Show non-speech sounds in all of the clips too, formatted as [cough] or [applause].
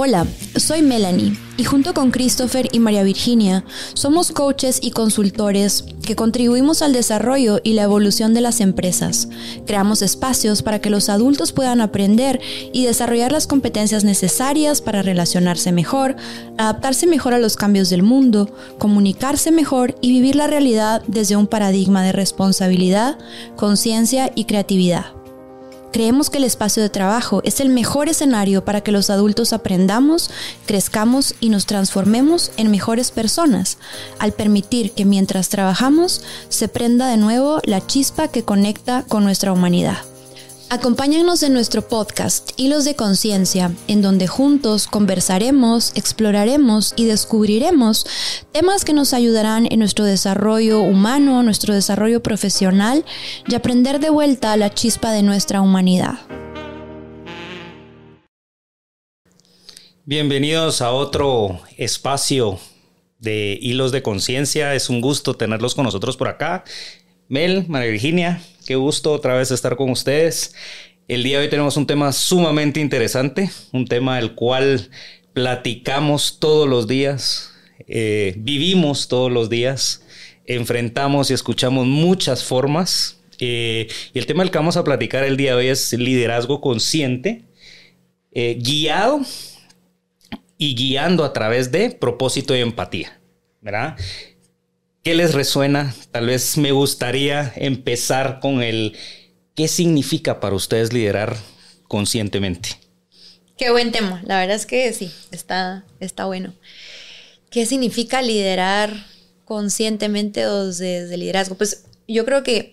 Hola, soy Melanie y junto con Christopher y María Virginia somos coaches y consultores que contribuimos al desarrollo y la evolución de las empresas. Creamos espacios para que los adultos puedan aprender y desarrollar las competencias necesarias para relacionarse mejor, adaptarse mejor a los cambios del mundo, comunicarse mejor y vivir la realidad desde un paradigma de responsabilidad, conciencia y creatividad. Creemos que el espacio de trabajo es el mejor escenario para que los adultos aprendamos, crezcamos y nos transformemos en mejores personas, al permitir que mientras trabajamos se prenda de nuevo la chispa que conecta con nuestra humanidad. Acompáñanos en nuestro podcast Hilos de Conciencia, en donde juntos conversaremos, exploraremos y descubriremos temas que nos ayudarán en nuestro desarrollo humano, nuestro desarrollo profesional y aprender de vuelta la chispa de nuestra humanidad. Bienvenidos a otro espacio de Hilos de Conciencia. Es un gusto tenerlos con nosotros por acá. Mel, María Virginia, qué gusto otra vez estar con ustedes. El día de hoy tenemos un tema sumamente interesante, un tema del cual platicamos todos los días, eh, vivimos todos los días, enfrentamos y escuchamos muchas formas. Eh, y el tema del que vamos a platicar el día de hoy es liderazgo consciente, eh, guiado y guiando a través de propósito y empatía. ¿verdad? ¿Qué les resuena? Tal vez me gustaría empezar con el ¿qué significa para ustedes liderar conscientemente? Qué buen tema. La verdad es que sí, está, está bueno. ¿Qué significa liderar conscientemente desde liderazgo? Pues yo creo que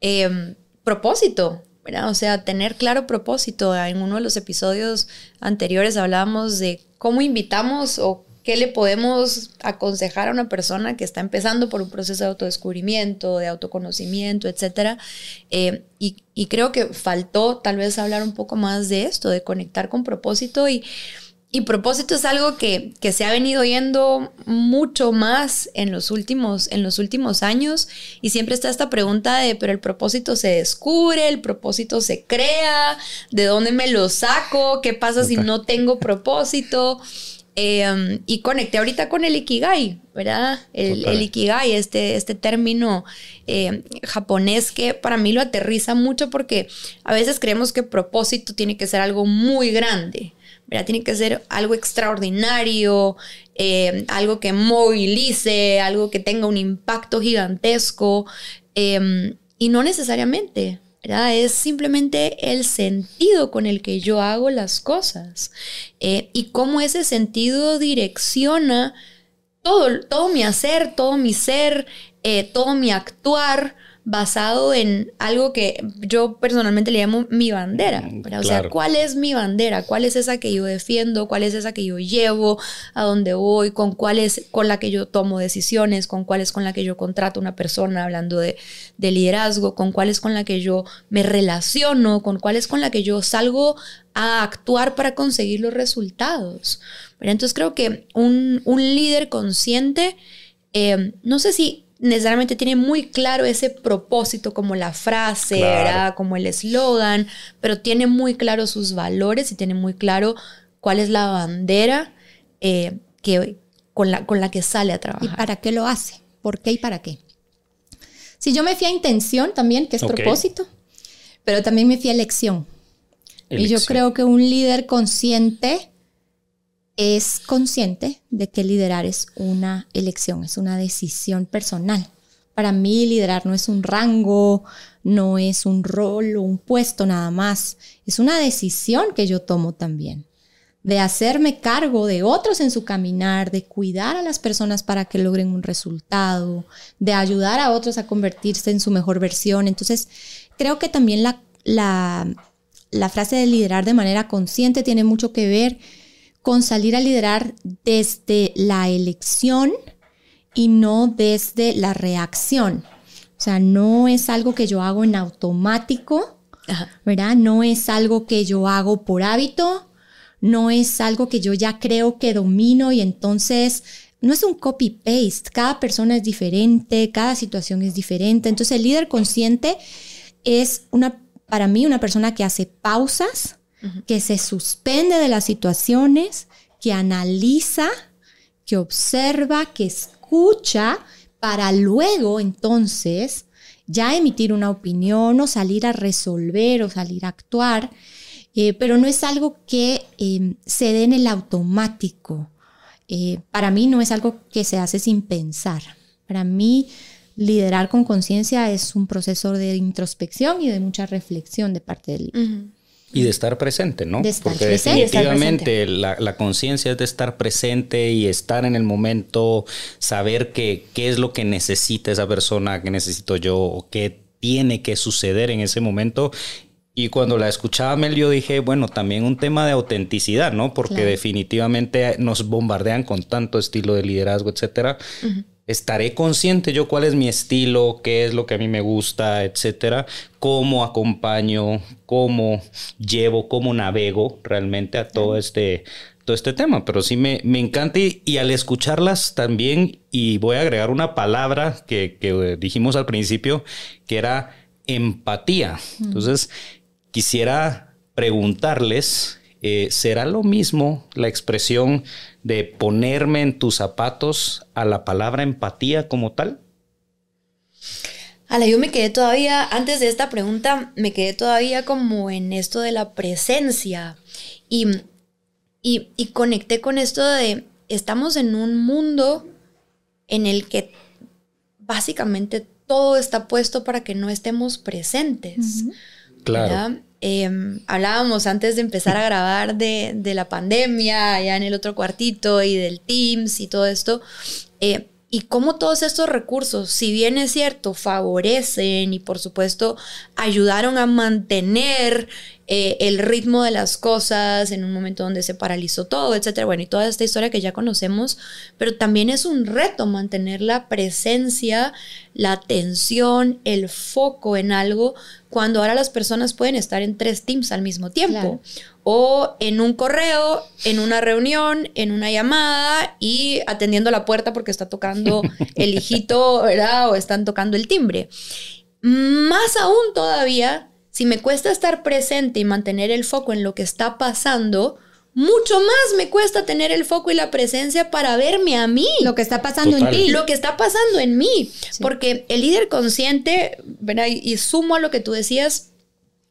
em, propósito. O sea, tener claro propósito. En uno de los episodios anteriores hablábamos de cómo invitamos o ¿Qué le podemos aconsejar a una persona que está empezando por un proceso de autodescubrimiento, de autoconocimiento, etcétera? Eh, y, creo que faltó tal vez hablar un poco más de esto, de conectar con propósito y, y propósito es algo que, que, se ha venido oyendo mucho más en los, últimos, en los últimos años y siempre está esta pregunta de, pero el propósito se descubre, el propósito se crea, ¿de dónde me lo saco? ¿Qué pasa si no tengo propósito? Em, y conecté ahorita con el Ikigai, ¿verdad? El, Ikigai, este, este término em, japonés que para mí lo aterriza mucho porque a veces creemos que propósito tiene que ser algo muy grande, ¿verdad? Tiene que ser algo extraordinario, em, algo que movilice, algo que tenga un impacto gigantesco y no necesariamente. Es simplemente el sentido con el que yo hago las cosas eh, y cómo ese sentido direcciona todo, todo mi hacer, todo mi ser, eh, todo mi actuar, basado en algo que yo personalmente le llamo mi bandera. Mm, o sea, ¿cuál es mi bandera? ¿Cuál es esa que yo defiendo? ¿Cuál es esa que yo llevo? ¿A dónde voy? ¿Con cuál es con la que yo tomo decisiones? ¿Con cuál es con la que yo contrato una persona hablando de, de liderazgo? ¿Con cuál es con la que yo me relaciono? ¿Con cuál es con la que yo salgo a actuar para conseguir los resultados? Entonces creo que un, un líder consciente, eh, no sé si necesariamente tiene muy claro ese propósito como la frase, como el eslogan, pero tiene muy claro sus valores y tiene muy claro cuál es la bandera eh, que, con, la, con la que sale a trabajar. ¿Y para qué lo hace? ¿Por qué y para qué? Si yo me fui a intención también, que es propósito, pero también me fui a elección. Y yo creo que un líder consciente es consciente de que liderar es una elección, es una decisión personal. Para mí liderar no es un rango, no es un rol o un puesto nada más, es una decisión que yo tomo también de hacerme cargo de otros en su caminar, de cuidar a las personas para que logren un resultado, de ayudar a otros a convertirse en su mejor versión. Entonces, creo que también la, la, la frase de liderar de manera consciente tiene mucho que ver con salir a liderar desde la elección y no desde la reacción. O sea, no es algo que yo hago en automático, ¿verdad? No es algo que yo hago por hábito, no es algo que yo ya creo que domino y entonces no es un copy-paste, cada persona es diferente, cada situación es diferente. Entonces el líder consciente es una, para mí una persona que hace pausas, que se suspende de las situaciones, que analiza, que observa, que escucha, para luego entonces ya emitir una opinión o salir a resolver o salir a actuar, eh, pero no es algo que em, se dé en el automático. Eh, para mí no es algo que se hace sin pensar. Para mí liderar con conciencia es un proceso de introspección y de mucha reflexión de parte del. Y de estar presente, ¿no? De estar Porque presente. definitivamente la, la conciencia es de estar presente y estar en el momento, saber que, qué es lo que necesita esa persona, qué necesito yo, o qué tiene que suceder en ese momento. Y cuando la escuchaba Mel, yo dije, bueno, también un tema de autenticidad, ¿no? Porque Claro. definitivamente nos bombardean con tanto estilo de liderazgo, etcétera. Estaré consciente yo cuál es mi estilo, qué es lo que a mí me gusta, etcétera, cómo acompaño, cómo llevo, cómo navego realmente a todo este, todo este tema. Pero sí me, me encanta y, y al escucharlas también, y voy a agregar una palabra que, que dijimos al principio, que era empatía. Entonces, quisiera preguntarles, eh, ¿será lo mismo la expresión de ponerme en tus zapatos a la palabra empatía como tal? Ala, yo me quedé todavía, antes de esta pregunta, me quedé todavía como en esto de la presencia y, y, y conecté con esto de, estamos en un mundo en el que básicamente todo está puesto para que no estemos presentes. Claro. ¿verdad? Eh, hablábamos antes de empezar a grabar de, de, la pandemia, allá en el otro cuartito, y del Teams y todo esto. Eh, y cómo todos estos recursos, si bien es cierto, favorecen y por supuesto ayudaron a mantener eh, el ritmo de las cosas en un momento donde se paralizó todo, etcétera. Bueno, y toda esta historia que ya conocemos, pero también es un reto mantener la presencia, la atención, el foco en algo cuando ahora las personas pueden estar en tres teams al mismo tiempo. Claro. O en un correo, en una reunión, en una llamada y atendiendo la puerta porque está tocando [laughs] el hijito, ¿verdad? O están tocando el timbre. Más aún todavía, si me cuesta estar presente y mantener el foco en lo que está pasando, mucho más me cuesta tener el foco y la presencia para verme a mí. Lo que está pasando Total. en ti. Lo que está pasando en mí. Sí. Porque el líder consciente, ¿verdad? Y, y sumo a lo que tú decías,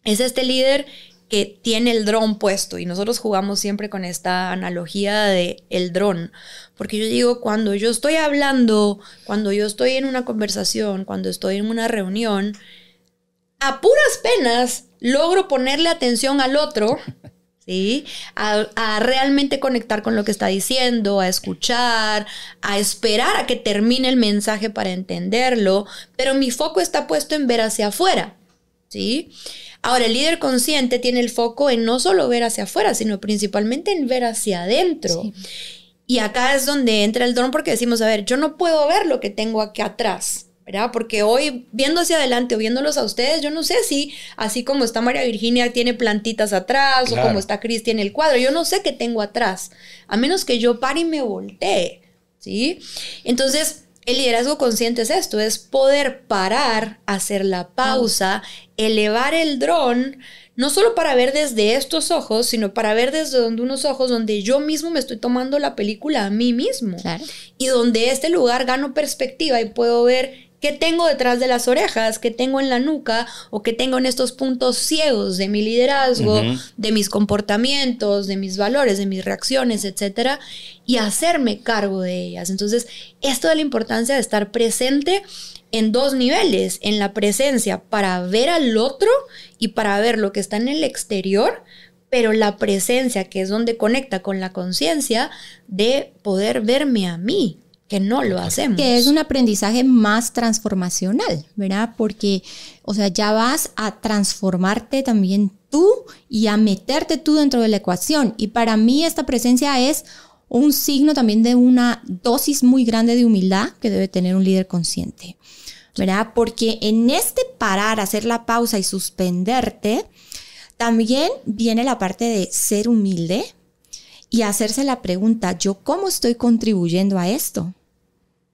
es este líder que tiene el dron puesto y nosotros jugamos siempre con esta analogía de el dron, porque yo digo, cuando yo estoy hablando, cuando yo estoy en una conversación, cuando estoy en una reunión, a puras penas logro ponerle atención al otro, [laughs] ¿sí? A, a, realmente conectar con lo que está diciendo, a escuchar, a esperar a que termine el mensaje para entenderlo, pero mi foco está puesto en ver hacia afuera, ¿sí? Ahora, el líder consciente tiene el foco en no solo ver hacia afuera, sino principalmente en ver hacia adentro. Sí. Y acá es donde entra el dron porque decimos, a ver, yo no puedo ver lo que tengo aquí atrás, ¿verdad? Porque hoy viendo hacia adelante o viéndolos a ustedes, yo no sé si así como está María Virginia tiene plantitas atrás claro. o como está Cris tiene el cuadro, yo no sé qué tengo atrás, a menos que yo pare y me voltee, ¿sí? Entonces, el liderazgo consciente es esto, es poder parar, hacer la pausa, elevar el dron, no solo para ver desde estos ojos, sino para ver desde donde unos ojos donde yo mismo me estoy tomando la película a mí mismo. Claro. Y donde este lugar gano perspectiva y puedo ver qué tengo detrás de las orejas, qué tengo en la nuca o qué tengo en estos puntos ciegos de mi liderazgo, uh -huh. de mis comportamientos, de mis valores, de mis reacciones, etcétera, y hacerme cargo de ellas. Entonces, esto de la importancia de estar presente en dos niveles, en la presencia para ver al otro y para ver lo que está en el exterior, pero la presencia que es donde conecta con la conciencia de poder verme a mí, que no lo hacemos. Que es un aprendizaje más transformacional, ¿verdad? Porque, o sea, ya vas a transformarte también tú y a meterte tú dentro de la ecuación. Y para mí esta presencia es un signo también de una dosis muy grande de humildad que debe tener un líder consciente, ¿verdad? Porque en este parar, hacer la pausa y suspenderte, también viene la parte de ser humilde, y hacerse la pregunta, ¿yo cómo estoy contribuyendo a esto?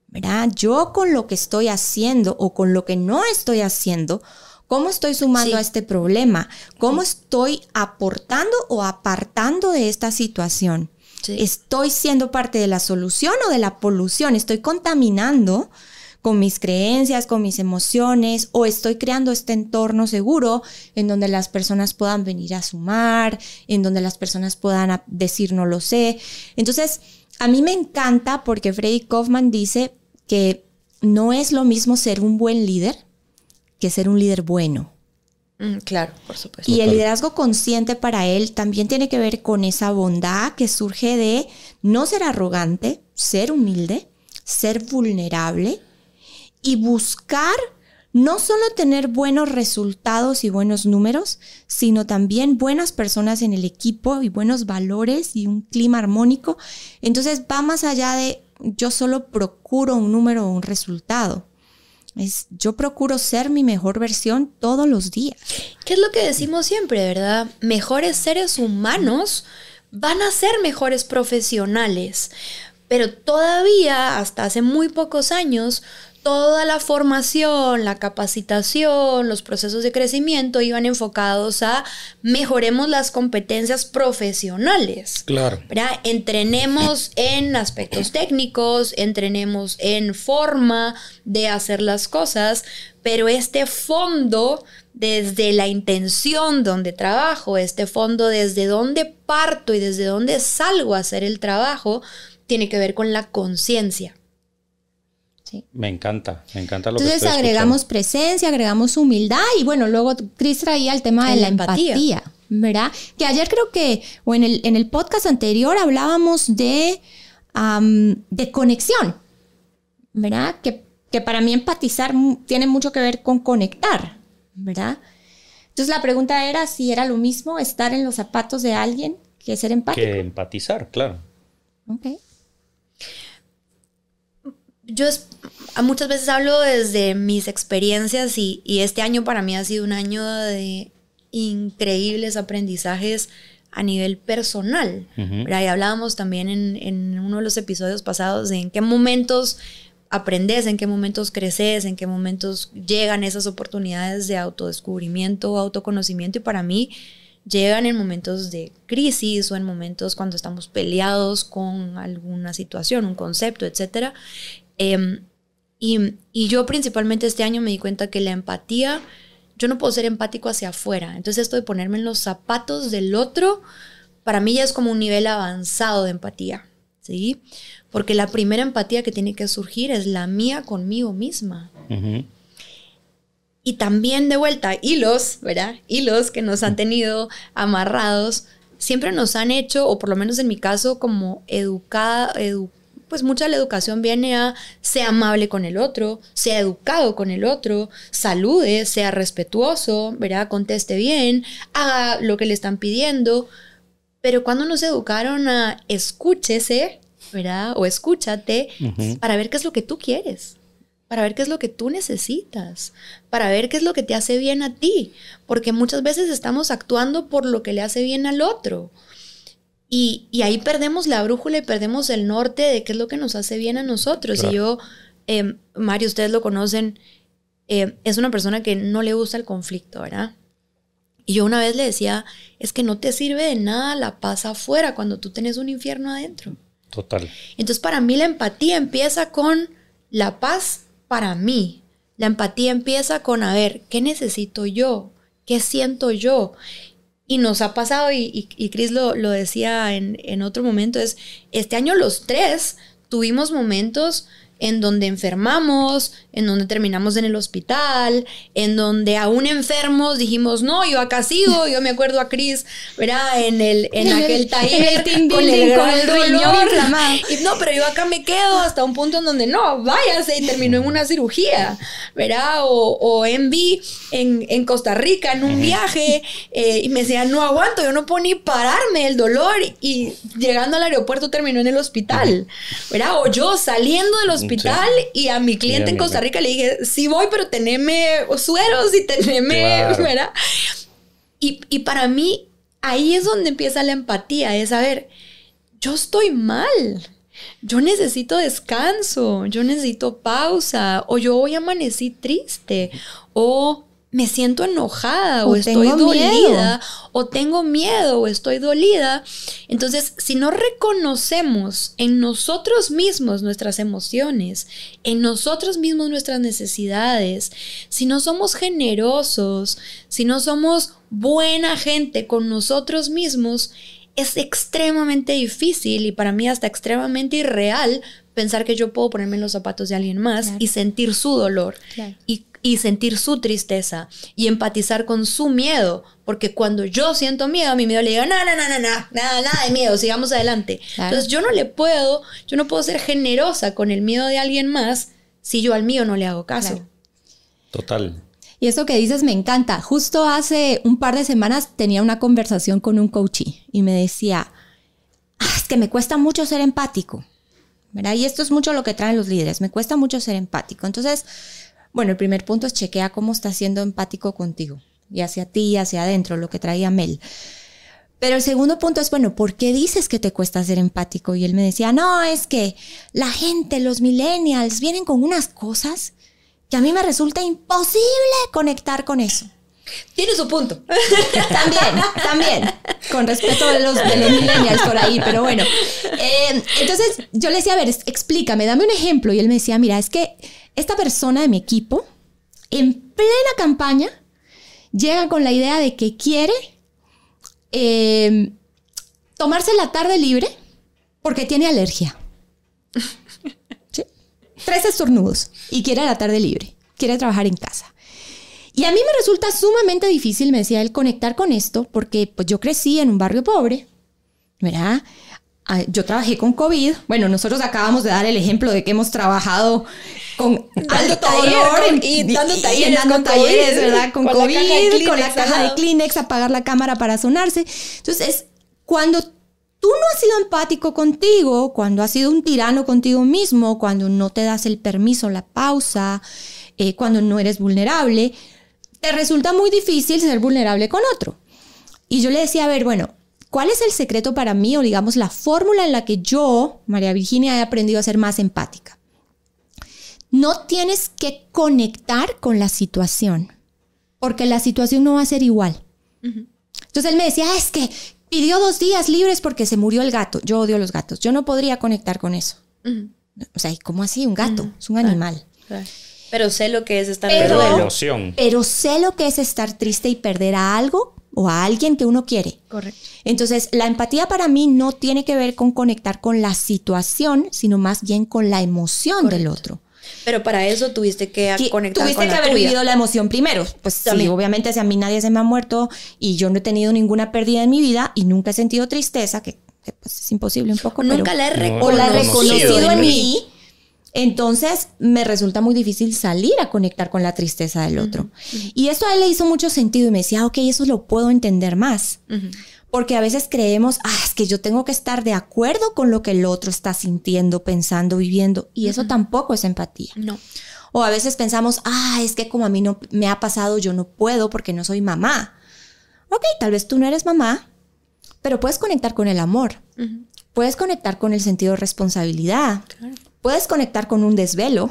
¿Verdad? Yo con lo que estoy haciendo o con lo que no estoy haciendo, ¿cómo estoy sumando sí. a este problema? ¿Cómo sí. estoy aportando o apartando de esta situación? ¿Estoy siendo parte de la solución o de la polución? ¿Estoy contaminando con mis creencias, con mis emociones, o estoy creando este entorno seguro en donde las personas puedan venir a sumar, en donde las personas puedan decir no lo sé. Entonces, a mí me encanta porque Freddy Kaufman dice que no es lo mismo ser un buen líder que ser un líder bueno. Mm, claro, por supuesto. Y el liderazgo consciente para él también tiene que ver con esa bondad que surge de no ser arrogante, ser humilde, ser vulnerable y buscar no solo tener buenos resultados y buenos números, sino también buenas personas en el equipo y buenos valores y un clima armónico. Entonces va más allá de yo solo procuro un número o un resultado. Es, yo procuro ser mi mejor versión todos los días. ¿Qué es lo que decimos siempre, verdad? Mejores seres humanos van a ser mejores profesionales. Pero todavía, hasta hace muy pocos años, toda la formación, la capacitación, los procesos de crecimiento iban enfocados a mejoremos las competencias profesionales. Claro. Entrenemos en aspectos técnicos, entrenemos en forma de hacer las cosas, pero este fondo desde la intención donde trabajo, este fondo desde donde parto y desde donde salgo a hacer el trabajo, tiene que ver con la conciencia. Me encanta, me encanta lo Entonces que Entonces agregamos presencia, agregamos humildad y bueno, luego Chris traía el tema de la, empatía. ¿verdad? Que ayer creo que, o en el, en el podcast anterior hablábamos de, de conexión, ¿verdad? Que, que para mí empatizar tiene mucho que ver con conectar, ¿verdad? Entonces la pregunta era si era lo mismo estar en los zapatos de alguien que ser empático. Que empatizar, claro. Ok yo muchas veces hablo desde mis experiencias y, este año para mí ha sido un año de increíbles aprendizajes a nivel personal. Y hablábamos también en, uno de los episodios pasados de en qué momentos aprendes, en qué momentos creces, en qué momentos llegan esas oportunidades de autodescubrimiento, autoconocimiento y para mí llegan en momentos de crisis o en momentos cuando estamos peleados con alguna situación, un concepto, etcétera. Em, y, yo principalmente este año me di cuenta que la empatía, yo no puedo ser empático hacia afuera. Entonces esto de ponerme en los zapatos del otro, para mí ya es como un nivel avanzado de empatía, ¿sí? Porque la primera empatía que tiene que surgir es la mía conmigo misma. Y también de vuelta, hilos, ¿verdad? Hilos que nos han tenido amarrados, siempre nos han hecho, o por lo menos en mi caso, como educada, educada pues mucha de la educación viene a ser amable con el otro, sea educado con el otro, salude, sea respetuoso, ¿verdad? Conteste bien, haga lo que le están pidiendo. Pero cuando nos educaron a escúchese, ¿verdad? O escúchate para ver qué es lo que tú quieres, para ver qué es lo que tú necesitas, para ver qué es lo que te hace bien a ti, porque muchas veces estamos actuando por lo que le hace bien al otro y, ahí perdemos la brújula y perdemos el norte de qué es lo que nos hace bien a nosotros. Y yo, eh, Mario, ustedes lo conocen, em, es una persona que no le gusta el conflicto, ¿verdad? Y yo una vez le decía, es que no te sirve de nada la paz afuera cuando tú tienes un infierno adentro. Total. Entonces para mí la empatía empieza con la paz para mí. La empatía empieza con, a ver, ¿qué necesito yo? ¿Qué siento yo? Y nos ha pasado, y, y, Chris lo, lo decía en, en, otro momento, es, este año los tres tuvimos momentos en donde enfermamos, en donde terminamos en el hospital, en donde aún enfermos dijimos, no, yo acá sigo, yo me acuerdo a Chris, ¿verdad? En, el, en aquel taller con el, con el riñón. Y, no, pero yo acá me quedo hasta un punto en donde no, váyase y terminó en una cirugía, ¿verdad? O, o en en, en Costa Rica, en un viaje, eh, y me decía, no aguanto, yo no puedo ni pararme el dolor, y llegando al aeropuerto terminó en el hospital, ¿verdad? O yo saliendo del hospital y a mi cliente en Costa Rica le dije, sí voy, pero teneme sueros y teneme, [laughs] ¿verdad? Y, y para mí ahí es donde empieza la empatía, es saber, yo estoy mal, yo necesito descanso, yo necesito pausa, o yo hoy amanecí triste, o me siento enojada o, estoy dolida o tengo miedo o estoy dolida. Entonces, si no reconocemos en nosotros mismos nuestras emociones, en nosotros mismos nuestras necesidades, si no somos generosos, si no somos buena gente con nosotros mismos, es extremadamente difícil y para mí hasta extremadamente irreal pensar que yo puedo ponerme en los zapatos de alguien más y sentir su dolor. Y, sentir su tristeza y empatizar con su miedo. Porque cuando yo siento miedo, a mi miedo le digo, no, no, no, no, no, nada, nada de miedo, sigamos adelante. Entonces yo no le puedo, yo no puedo ser generosa con el miedo de alguien más si yo al mío no le hago caso. Total. Y eso que dices me encanta. Justo hace un par de semanas tenía una conversación con un coachee y me decía, ah, es que me cuesta mucho ser empático. ¿verdad? Y esto es mucho lo que traen los líderes, me cuesta mucho ser empático. Entonces, bueno, el primer punto es chequea cómo está siendo empático contigo y hacia ti hacia adentro, lo que traía Mel. Pero el segundo punto es, bueno, ¿por qué dices que te cuesta ser empático? Y él me decía, no, es que la gente, los millennials, vienen con unas cosas que a mí me resulta imposible conectar con eso. Tiene su punto. [laughs] también, también, con respeto de los, de los millennials por ahí, pero bueno. Eh, entonces yo le decía, a ver, explícame, dame un ejemplo. Y él me decía, mira, es que esta persona de mi equipo, en plena campaña, llega con la idea de que quiere eh, tomarse la tarde libre porque tiene alergia [laughs] tres estornudos y quiere la tarde libre, quiere trabajar en casa. Y a mí me resulta sumamente difícil, me decía él, conectar con esto, porque pues yo crecí en un barrio pobre, ¿verdad? Ah, yo trabajé con COVID. Bueno, nosotros acabamos de dar el ejemplo de que hemos trabajado con alto dolor y, dando talleres, con talleres ¿verdad? Con, COVID, con la caja de Kleenex, apagar la cámara para sonarse. Entonces, cuando tú no has sido empático contigo, cuando has sido un tirano contigo mismo, cuando no te das el permiso, la pausa, eh, cuando no eres vulnerable, te resulta muy difícil ser vulnerable con otro. Y yo le decía, a ver, bueno, ¿cuál es el secreto para mí o digamos la fórmula en la que yo, María Virginia, he aprendido a ser más empática? No tienes que conectar con la situación, porque la situación no va a ser igual. Entonces él me decía, ah, es que Pidió dos días libres porque se murió el gato. Yo odio los gatos. Yo no podría conectar con eso. O sea, ¿cómo así? Un gato. Es un animal. Pero sé lo que es estar pero, pero sé lo que es estar triste y perder a algo o a alguien que uno quiere. Correcto. Entonces, la empatía para mí no tiene que ver con conectar con la situación, sino más bien con la emoción del otro. Pero para eso tuviste que conectar tuviste que haber vivido la emoción primero. Pues sí, obviamente si a mí nadie se me ha muerto y yo no he tenido ninguna pérdida en mi vida y nunca he sentido tristeza, que, pues, es imposible un poco. Nunca la he reconocido. O la he reconocido en mí. Entonces me resulta muy difícil salir a conectar con la tristeza del otro. Y esto a él le hizo mucho sentido y me decía, ok, eso lo puedo entender más. Porque a veces creemos, ah, es que yo tengo que estar de acuerdo con lo que el otro está sintiendo, pensando, viviendo. Y eso tampoco es empatía. No. O a veces pensamos, ah, es que como a mí no me ha pasado, yo no puedo porque no soy mamá. Ok, tal vez tú no eres mamá, pero puedes conectar con el amor. Puedes conectar con el sentido de responsabilidad. Puedes conectar con un desvelo,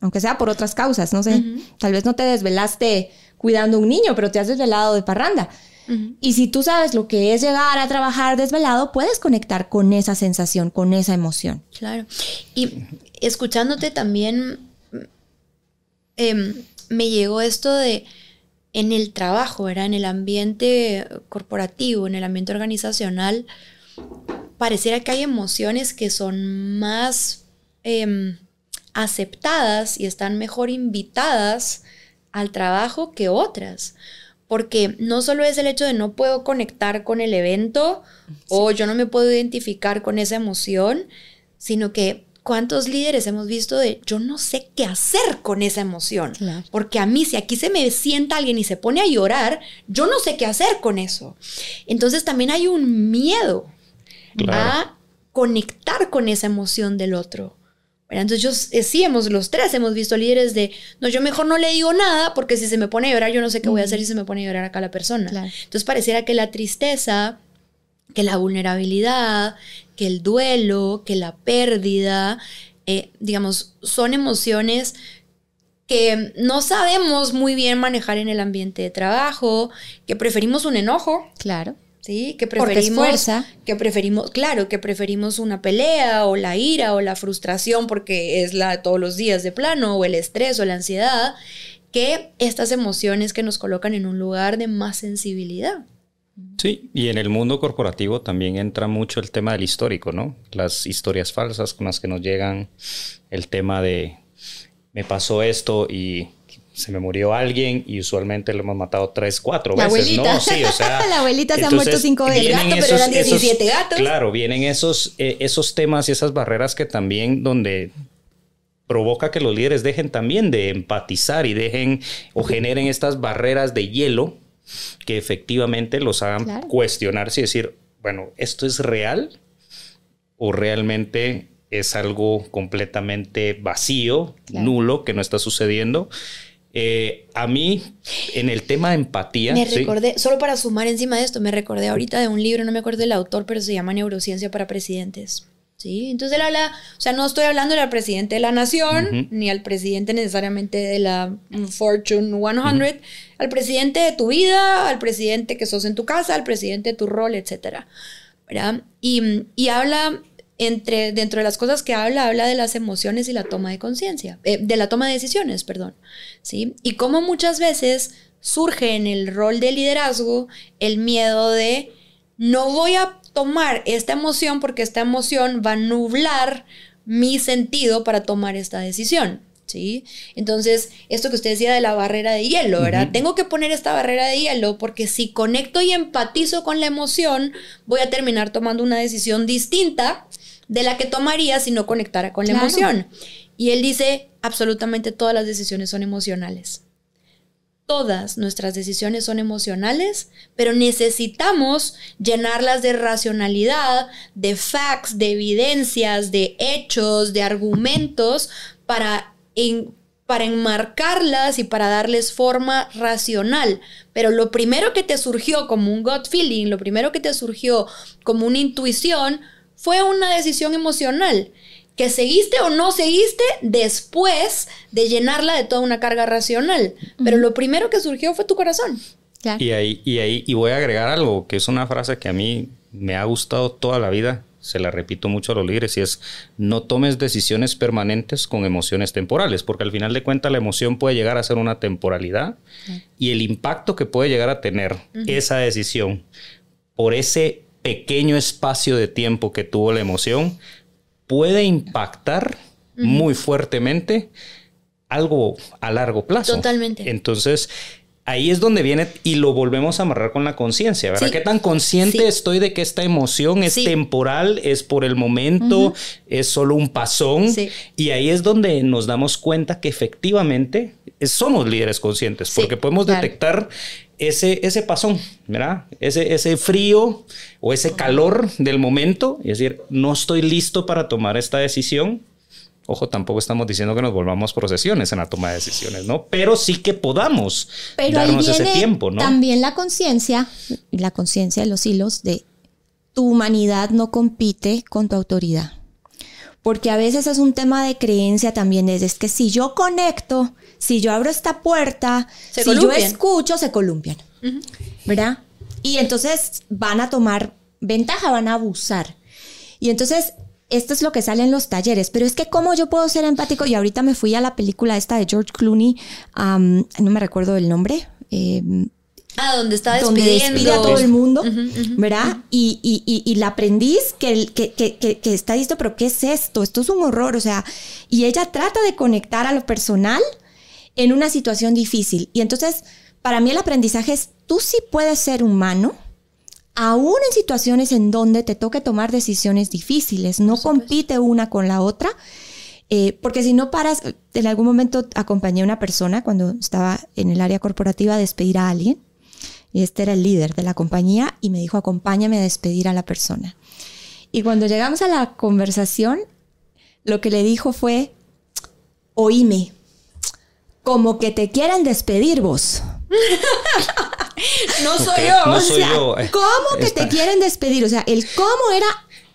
aunque sea por otras causas, no sé. Tal vez no te desvelaste cuidando a un niño, pero te has desvelado de parranda. Y si tú sabes lo que es llegar a trabajar desvelado, puedes conectar con esa sensación, con esa emoción. Claro. Y escuchándote también, em, me llegó esto de en el trabajo, era en el ambiente corporativo, en el ambiente organizacional, pareciera que hay emociones que son más em, aceptadas y están mejor invitadas al trabajo que otras. Porque no solo es el hecho de no puedo conectar con el evento o yo no me puedo identificar con esa emoción, sino que cuántos líderes hemos visto de yo no sé qué hacer con esa emoción, porque a mí si aquí se me sienta alguien y se pone a llorar, yo no sé qué hacer con eso. Entonces también hay un miedo a conectar con esa emoción del otro. Entonces yo, eh, sí, hemos, los tres hemos visto líderes de, no, yo mejor no le digo nada porque si se me pone a llorar yo no sé qué voy a hacer si se me pone a llorar acá la persona. Entonces pareciera que la tristeza, que la vulnerabilidad, que el duelo, que la pérdida, eh, digamos, son emociones que no sabemos muy bien manejar en el ambiente de trabajo, que preferimos un enojo. Claro. Sí, que preferimos que preferimos, claro, que preferimos una pelea o la ira o la frustración porque es la de todos los días de plano o el estrés o la ansiedad, que estas emociones que nos colocan en un lugar de más sensibilidad. Sí, y en el mundo corporativo también entra mucho el tema del histórico, ¿no? Las historias falsas con las que nos llegan, el tema de me pasó esto y se me murió alguien y usualmente lo hemos matado tres, cuatro veces, ¿no? Sí, o sea. [laughs] la abuelita se ha muerto cinco veces. Gato, pero eran 17 gatos. Claro, vienen esos, eh, esos temas y esas barreras que también donde provoca que los líderes dejen también de empatizar y dejen o generen estas barreras de hielo que efectivamente los hagan cuestionarse y decir, bueno, ¿esto es real? ¿O realmente es algo completamente vacío, nulo, que no está sucediendo? Eh, a mí, en el tema de empatía. Me recordé, solo para sumar encima de esto, me recordé ahorita de un libro, no me acuerdo del autor, pero se llama Neurociencia para Presidentes. Sí, entonces él habla, o sea, no estoy hablando del presidente de la nación, ni al presidente necesariamente de la Fortune 100, al presidente de tu vida, al presidente que sos en tu casa, al presidente de tu rol, etc. ¿verdad? Y, y habla entre, dentro de las cosas que habla, habla de las emociones y la toma de conciencia, eh, de la toma de decisiones, perdón, ¿sí? Y cómo muchas veces surge en el rol de liderazgo el miedo de no voy a tomar esta emoción porque esta emoción va a nublar mi sentido para tomar esta decisión. ¿Sí? Entonces, esto que usted decía de la barrera de hielo, ¿verdad? Tengo que poner esta barrera de hielo porque si conecto y empatizo con la emoción, voy a terminar tomando una decisión distinta de la que tomaría si no conectara con la emoción. Y él dice, absolutamente todas las decisiones son emocionales. Todas nuestras decisiones son emocionales, pero necesitamos llenarlas de racionalidad, de facts, de evidencias, de hechos, de argumentos para, para enmarcarlas y para darles forma racional. Pero lo primero que te surgió como un gut feeling, lo primero que te surgió como una intuición, fue una decisión emocional. Que seguiste o no seguiste después de llenarla de toda una carga racional. Pero lo primero que surgió fue tu corazón. Y ahí, y ahí, y voy a agregar algo, que es una frase que a mí me ha gustado toda la vida, se la repito mucho a los líderes, y es no tomes decisiones permanentes con emociones temporales, porque al final de cuentas la emoción puede llegar a ser una temporalidad y el impacto que puede llegar a tener esa decisión por ese pequeño espacio de tiempo que tuvo la emoción puede impactar muy fuertemente algo a largo plazo. Totalmente. Entonces, ahí es donde viene y lo volvemos a amarrar con la conciencia, ¿verdad? ¿Qué tan consciente estoy de que esta emoción es temporal, es por el momento, es solo un pasón? Y ahí es donde nos damos cuenta que efectivamente somos líderes conscientes, porque podemos detectar ese, ese pasón, ¿verdad? Ese, ese frío o ese calor del momento, y decir, no estoy listo para tomar esta decisión. Ojo, tampoco estamos diciendo que nos volvamos procesiones en la toma de decisiones, ¿no? Pero sí que podamos darnos ese tiempo, ¿no? También la conciencia, la conciencia de los hilos de tu humanidad no compite con tu autoridad. Porque a veces es un tema de creencia también, es, es que si yo conecto, si yo abro esta puerta, si yo escucho, se columpian. ¿Verdad? Y entonces van a tomar ventaja, van a abusar. Y entonces, esto es lo que sale en los talleres. Pero es que, ¿cómo yo puedo ser empático? Y ahorita me fui a la película esta de George Clooney, no me recuerdo el nombre. Em, ah, donde está despidiendo. a todo el mundo, ¿verdad? Y, y, y, la aprendiz que, que, que, que, está listo, pero ¿qué es esto? Esto es un horror, o sea, y ella trata de conectar a lo personal en una situación difícil. Y entonces, para mí el aprendizaje es, tú sí puedes ser humano, aún en situaciones en donde te toque tomar decisiones difíciles, no compite una con la otra, eh, porque si no paras, en algún momento acompañé a una persona cuando estaba en el área corporativa a despedir a alguien, y este era el líder de la compañía, y me dijo, acompáñame a despedir a la persona. Y cuando llegamos a la conversación, lo que le dijo fue, oíme, como que te quieren despedir vos. [laughs] no soy yo. No soy yo. ¿Cómo que te quieren despedir? O sea, el cómo era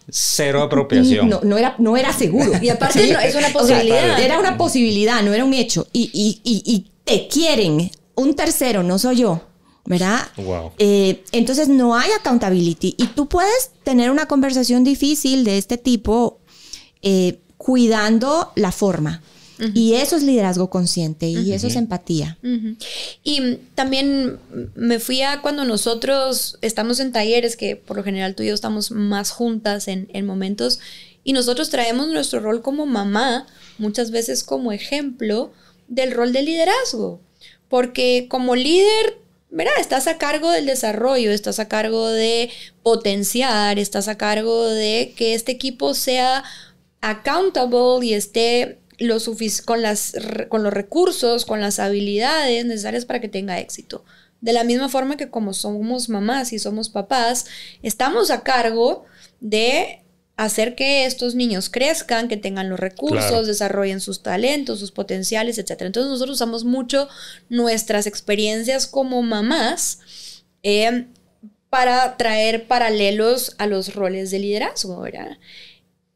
Cero apropiación. No, no, era, no era seguro. Y aparte es una [laughs] posibilidad. era una posibilidad, no era un hecho. Y, y, y, te quieren. Un tercero, no soy yo. ¿Verdad? Wow. Eh, entonces no hay accountability. Y tú puedes tener una conversación difícil de este tipo eh, cuidando la forma. Y eso es liderazgo consciente y eso es empatía. Y también me fui a cuando nosotros estamos en talleres, que por lo general tú y yo estamos más juntas en, momentos, y nosotros traemos nuestro rol como mamá, muchas veces como ejemplo del rol de liderazgo. Porque como líder ¿verdad? Estás a cargo del desarrollo, estás a cargo de potenciar, estás a cargo de que este equipo sea accountable y esté con, las, con los recursos, con las habilidades necesarias para que tenga éxito. De la misma forma que como somos mamás y somos papás, estamos a cargo de hacer que estos niños crezcan, que tengan los recursos, desarrollen sus talentos, sus potenciales, etc. Entonces nosotros usamos mucho nuestras experiencias como mamás eh, para traer paralelos a los roles de liderazgo, ¿verdad?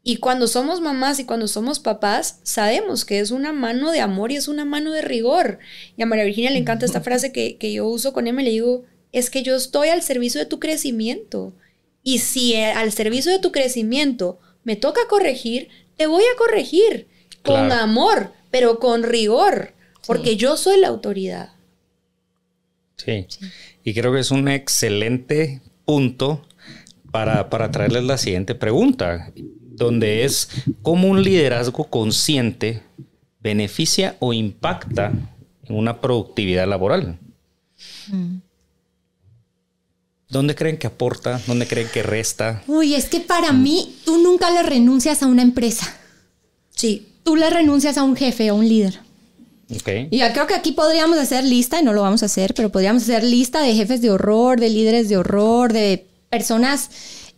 Y cuando somos mamás y cuando somos papás, sabemos que es una mano de amor y es una mano de rigor. Y a María Virginia le encanta [laughs] esta frase que, yo uso con Emma, le digo, es que yo estoy al servicio de tu crecimiento. Y si eh, al servicio de tu crecimiento me toca corregir, te voy a corregir con amor, pero con rigor, porque yo soy la autoridad. Sí. y creo que es un excelente punto para, para traerles la siguiente pregunta donde es cómo un liderazgo consciente beneficia o impacta en una productividad laboral. Mm. ¿Dónde creen que aporta? ¿Dónde creen que resta? Uy, es que para mí tú nunca le renuncias a una empresa. Sí. Tú le renuncias a un jefe o un líder. Okay. Y ya creo que aquí podríamos hacer lista, y no lo vamos a hacer, pero podríamos hacer lista de jefes de horror, de líderes de horror, de personas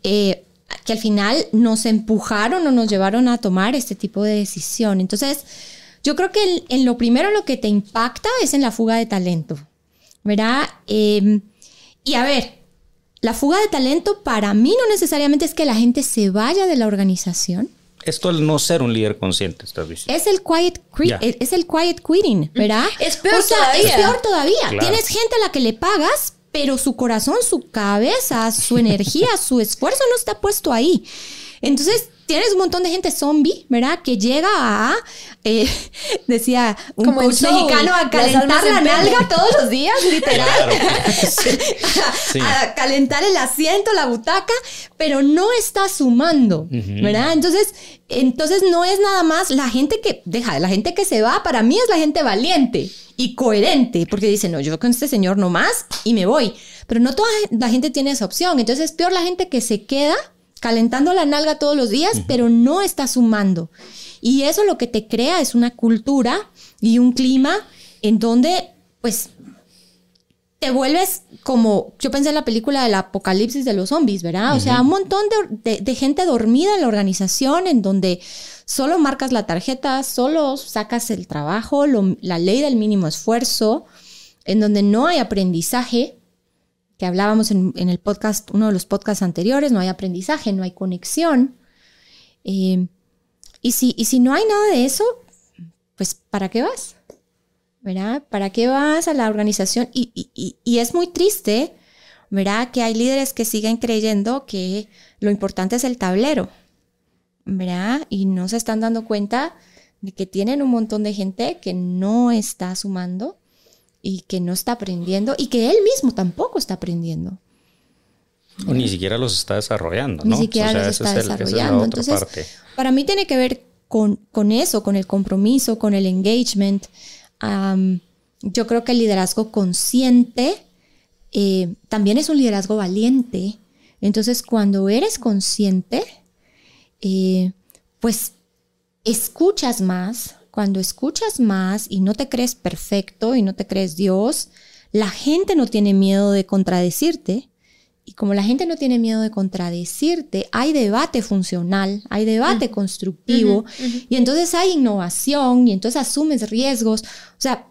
eh, que al final nos empujaron o nos llevaron a tomar este tipo de decisión. Entonces, yo creo que en, lo primero lo que te impacta es en la fuga de talento, ¿verdad? Em, y a ver, la fuga de talento para mí no necesariamente es que la gente se vaya de la organización. Esto al no ser un líder consciente, estás diciendo. Es el quiet, es el quiet quitting, ¿verdad? Es peor todavía. Es peor todavía. Tienes gente a la que le pagas pero su corazón, su cabeza, su [laughs] energía, su esfuerzo no está puesto ahí. Entonces, tienes un montón de gente zombie, ¿verdad? Que llega a, eh, [laughs] decía un Como coach mexicano, a calentar la nalga todos los días, literal. [laughs] a, calentar el asiento, la butaca, pero no está sumando, ¿verdad? Entonces, entonces no es nada más la gente que, deja, la gente que se va, para mí es la gente valiente y coherente, porque dice, no, yo con este señor no más y me voy. Pero no toda la gente tiene esa opción. Entonces es peor la gente que se queda calentando la nalga todos los días, pero no está sumando. Y eso lo que te crea es una cultura y un clima en donde, pues, te vuelves como, yo pensé en la película del apocalipsis de los zombies, ¿verdad? O sea, un montón de, gente dormida en la organización en donde solo marcas la tarjeta, solo sacas el trabajo, la ley del mínimo esfuerzo, en donde no hay aprendizaje, que hablábamos en, el podcast, uno de los podcasts anteriores, no hay aprendizaje, no hay conexión. Eh, y, si, y si no hay nada de eso, pues ¿para qué vas? ¿Verdad? ¿Para qué vas a la organización? Y, y es muy triste, ¿verdad? Que hay líderes que siguen creyendo que lo importante es el tablero ¿verdad? Y no se están dando cuenta de que tienen un montón de gente que no está sumando y que no está aprendiendo y que él mismo tampoco está aprendiendo. O ni siquiera los está desarrollando, ¿no? Ni siquiera los está desarrollando. Entonces, para mí tiene que ver con, con, eso, con el compromiso, con el engagement. yo creo que el liderazgo consciente eh, también es un liderazgo valiente. Entonces, cuando eres consciente, eh, pues escuchas más. Cuando escuchas más y no te crees perfecto y no te crees Dios, la gente no tiene miedo de contradecirte. Y como la gente no tiene miedo de contradecirte, hay debate funcional, hay debate constructivo, y entonces hay innovación, y entonces asumes riesgos. O sea,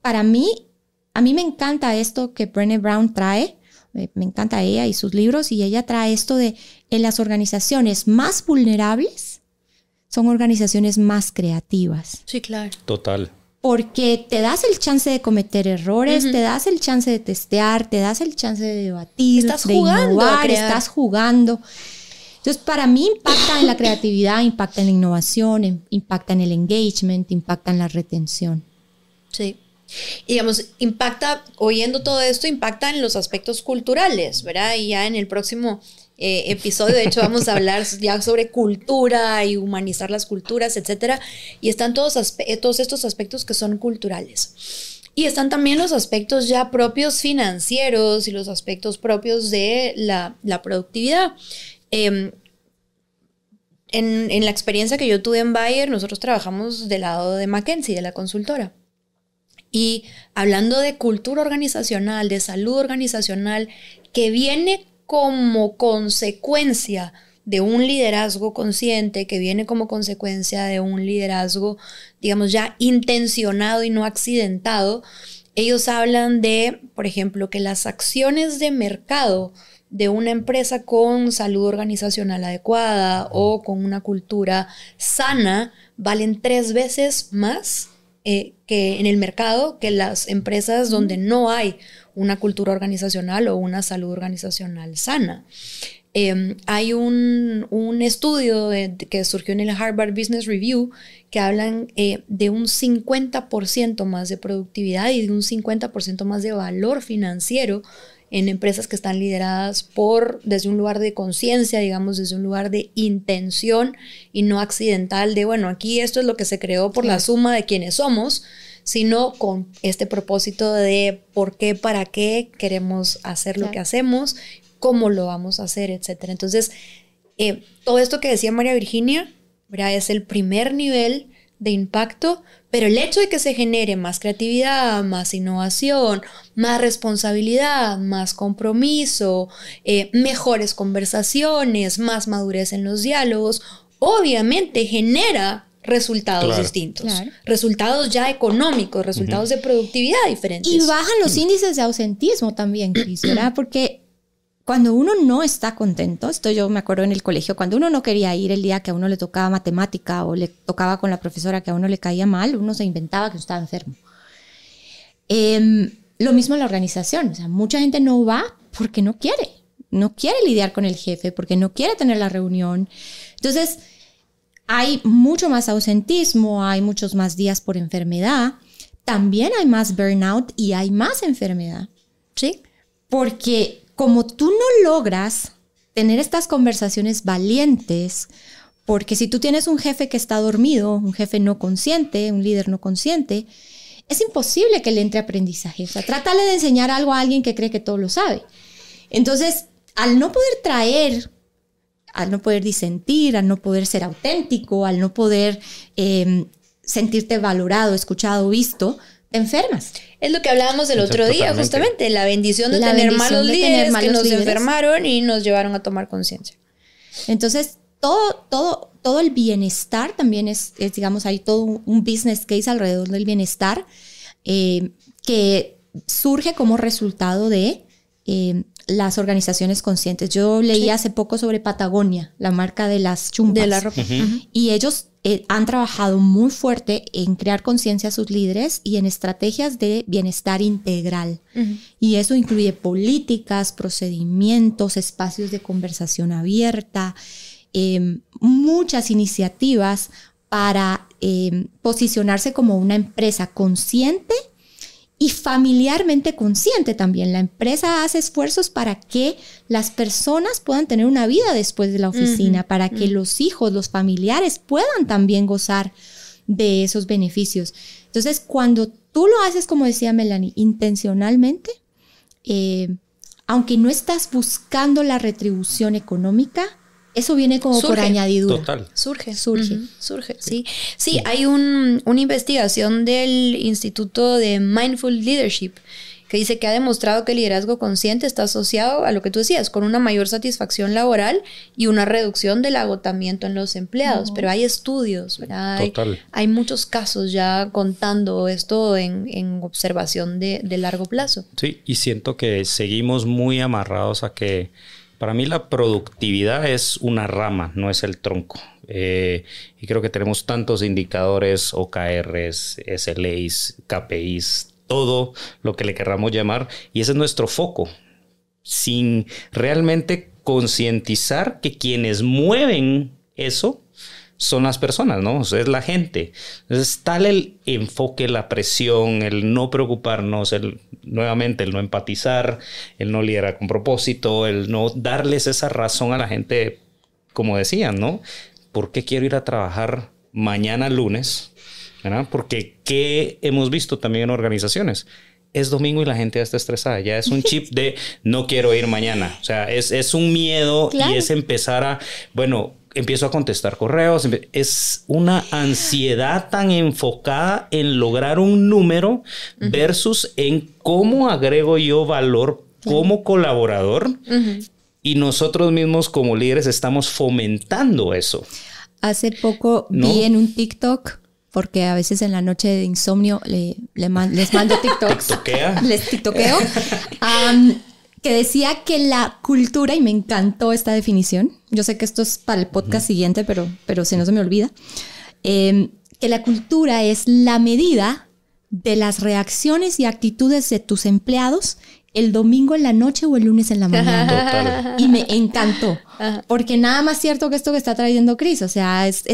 para mí, a mí me encanta esto que Brené Brown trae. O me, encanta ella y sus libros, y ella trae esto de en las organizaciones más vulnerables son organizaciones más creativas. Sí, claro. Total. Porque te das el chance de cometer errores, te das el chance de testear, te das el chance de debatir, estás de jugando innovar, estás jugando. Entonces, para mí impacta en la creatividad, impacta en la innovación, impacta en el engagement, impacta en la retención. Sí. Y digamos, impacta, oyendo todo esto, impacta en los aspectos culturales, ¿verdad? Y ya en el próximo eh, episodio, de hecho, vamos a hablar [laughs] ya sobre cultura y humanizar las culturas, etcétera. Y están todos, todos estos aspectos que son culturales. Y están también los aspectos ya propios financieros y los aspectos propios de la, productividad. Em, en, en, la experiencia que yo tuve en Bayer, nosotros trabajamos del lado de McKenzie, de la consultora. Y hablando de cultura organizacional, de salud organizacional, que viene como consecuencia de un liderazgo consciente, que viene como consecuencia de un liderazgo, digamos, ya intencionado y no accidentado, ellos hablan de, por ejemplo, que las acciones de mercado de una empresa con salud organizacional adecuada o con una cultura sana valen tres veces más eh, que en el mercado que las empresas donde no hay una cultura organizacional o una salud organizacional sana. Em, hay un, estudio que surgió en el Harvard Business Review que hablan eh, de un 50% más de productividad y de un 50% más de valor financiero en empresas que están lideradas por desde un lugar de conciencia, digamos, desde un lugar de intención y no accidental de, bueno, aquí esto es lo que se creó por la suma de quienes somos, sino con este propósito de por qué, para qué queremos hacer lo que hacemos, cómo lo vamos a hacer, etc. Entonces, eh, todo esto que decía María Virginia, ¿verdad? es el primer nivel de impacto, pero el hecho de que se genere más creatividad, más innovación, más responsabilidad, más compromiso, eh, mejores conversaciones, más madurez en los diálogos, obviamente genera resultados distintos, resultados ya económicos, resultados de productividad diferentes. Y bajan los índices de ausentismo también, Cris, ¿verdad? Porque cuando uno no está contento, esto yo me acuerdo en el colegio, cuando uno no quería ir el día que a uno le tocaba matemática o le tocaba con la profesora que a uno le caía mal, uno se inventaba que estaba enfermo. Em, lo mismo en la organización, o sea, mucha gente no va porque no quiere, no quiere lidiar con el jefe, porque no quiere tener la reunión. Entonces, hay mucho más ausentismo, hay muchos más días por enfermedad, también hay más burnout y hay más enfermedad. ¿Sí? Porque como tú no logras tener estas conversaciones valientes, porque si tú tienes un jefe que está dormido, un jefe no consciente, un líder no consciente, es imposible que le entre aprendizaje. O sea, trátale de enseñar algo a alguien que cree que todo lo sabe. Entonces, al no poder traer, al no poder disentir, al no poder ser auténtico, al no poder em, sentirte valorado, escuchado, visto, enfermas. Es lo que hablábamos el otro día, justamente, la bendición de tener malos líderes que nos enfermaron y nos llevaron a tomar conciencia. Entonces, todo, todo, todo el bienestar también es, digamos, hay todo un business case alrededor del bienestar eh, que surge como resultado de eh, las organizaciones conscientes. Yo leí hace poco sobre Patagonia, la marca de las chumpas. De la ropa. Y ellos eh, han trabajado muy fuerte en crear conciencia a sus líderes y en estrategias de bienestar integral. Y eso incluye políticas, procedimientos, espacios de conversación abierta, em, muchas iniciativas para em, posicionarse como una empresa consciente y familiarmente consciente también. La empresa hace esfuerzos para que las personas puedan tener una vida después de la oficina, para que los hijos, los familiares puedan también gozar de esos beneficios. Entonces, cuando tú lo haces, como decía Melanie, intencionalmente, eh, aunque no estás buscando la retribución económica, eso viene como por añadidura. Total. Surge. Surge. Surge, sí. Sí, hay una investigación del Instituto de Mindful Leadership que dice que ha demostrado que el liderazgo consciente está asociado a lo que tú decías, con una mayor satisfacción laboral y una reducción del agotamiento en los empleados. Pero hay estudios, ¿verdad? Hay, hay, muchos casos ya contando esto en, en observación de, de largo plazo. Sí, y siento que seguimos muy amarrados a que para mí la productividad es una rama, no es el tronco. Eh, y creo que tenemos tantos indicadores, OKRs, SLAs, KPIs, todo lo que le querramos llamar, y ese es nuestro foco, sin realmente concientizar que quienes mueven eso son las personas, ¿no? es la gente. Entonces, tal el enfoque, la presión, el no preocuparnos, el nuevamente el no empatizar, el no liderar con propósito, el no darles esa razón a la gente, como decían, ¿no? ¿Por qué quiero ir a trabajar mañana lunes? ¿verdad? Porque ¿qué hemos visto también en organizaciones? es domingo y la gente ya está estresada. Ya es un [laughs] chip de no quiero ir mañana. O sea, es, es un miedo y es empezar a, bueno, empiezo a contestar correos. Es una ansiedad tan enfocada en lograr un número versus en cómo agrego yo valor como colaborador. Y nosotros mismos como líderes estamos fomentando eso. Hace poco vi en un TikTok porque a veces en la noche de insomnio le, les mando [laughs] TikToks. [laughs] Les tiktokeo que decía que la cultura, y me encantó esta definición, yo sé que esto es para el podcast siguiente, pero, pero si no se me olvida, em, que la cultura es la medida de las reacciones y actitudes de tus empleados el domingo en la noche o el lunes en la mañana. [laughs] Y me encantó. Porque nada más cierto que esto que está trayendo Cris. O sea, es,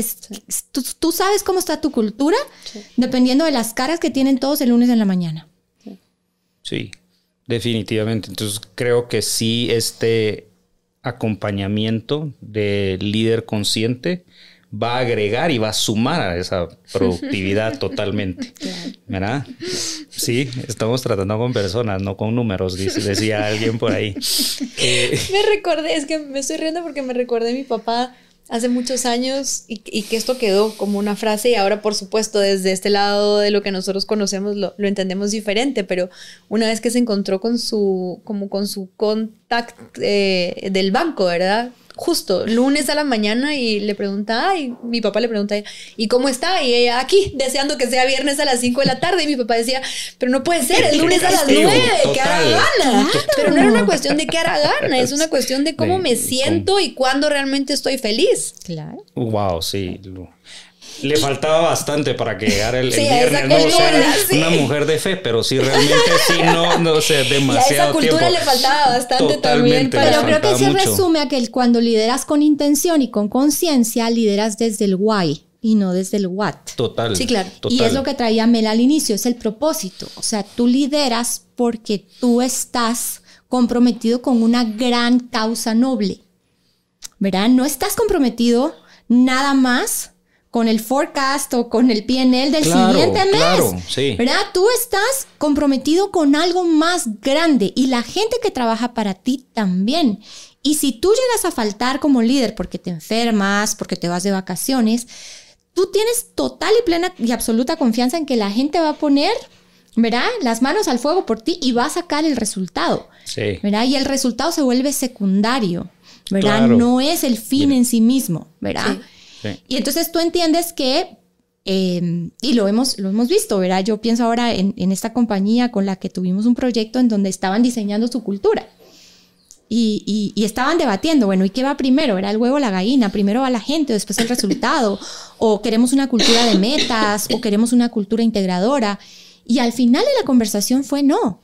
tú, sabes cómo está tu cultura dependiendo de las caras que tienen todos el lunes en la mañana. Sí. Definitivamente. Entonces creo que sí, este acompañamiento de líder consciente va a agregar y va a sumar a esa productividad [laughs] totalmente. ¿Verdad? Sí, estamos tratando con personas, no con números, decía alguien por ahí. [laughs] me recordé, es que me estoy riendo porque me recordé mi papá hace muchos años y, que esto quedó como una frase y ahora por supuesto desde este lado de lo que nosotros conocemos lo, lo, entendemos diferente, pero una vez que se encontró con su, como con su contact eh, del banco, ¿verdad? Justo lunes a la mañana y le pregunta, y mi papá le pregunta, ¿y cómo está? Y ella aquí, deseando que sea viernes a las 5 de la tarde. Y mi papá decía, pero no puede ser, es lunes a las 9, que hará gana. Pero no era una cuestión de que hará gana, es una [laughs] cuestión de cómo me siento y cuándo realmente estoy feliz. Claro. Wow, sí le faltaba bastante para que llegara el, viernes, ¿no? O sea, una mujer de fe, pero sí, realmente sí, no, no sé, demasiado. Y a esa cultura le faltaba bastante también. Pero creo que se resume a que cuando lideras con intención y con conciencia, lideras desde el why y no desde el what. Total. Sí, claro. Y es lo que traía Mel al inicio, es el propósito. O sea, tú lideras porque tú estás comprometido con una gran causa noble. ¿Verdad? No estás comprometido nada más con el forecast o con el PNL del siguiente mes. Claro, sí. ¿Verdad? Tú estás comprometido con algo más grande y la gente que trabaja para ti también. Y si tú llegas a faltar como líder porque te enfermas, porque te vas de vacaciones, tú tienes total y plena y absoluta confianza en que la gente va a poner, ¿verdad? Las manos al fuego por ti y va a sacar el resultado. Sí. ¿Verdad? Y el resultado se vuelve secundario, ¿verdad? No es el fin en sí mismo, ¿verdad? Sí. Y entonces tú entiendes que, em, y lo hemos, lo hemos visto, ¿verdad? Yo pienso ahora en, esta compañía con la que tuvimos un proyecto en donde estaban diseñando su cultura. Y, estaban debatiendo, bueno, ¿y qué va primero? ¿Era el huevo o la gallina? Primero va la gente, después el resultado. [laughs] o queremos una cultura de metas, o queremos una cultura integradora. Y al final de la conversación fue no.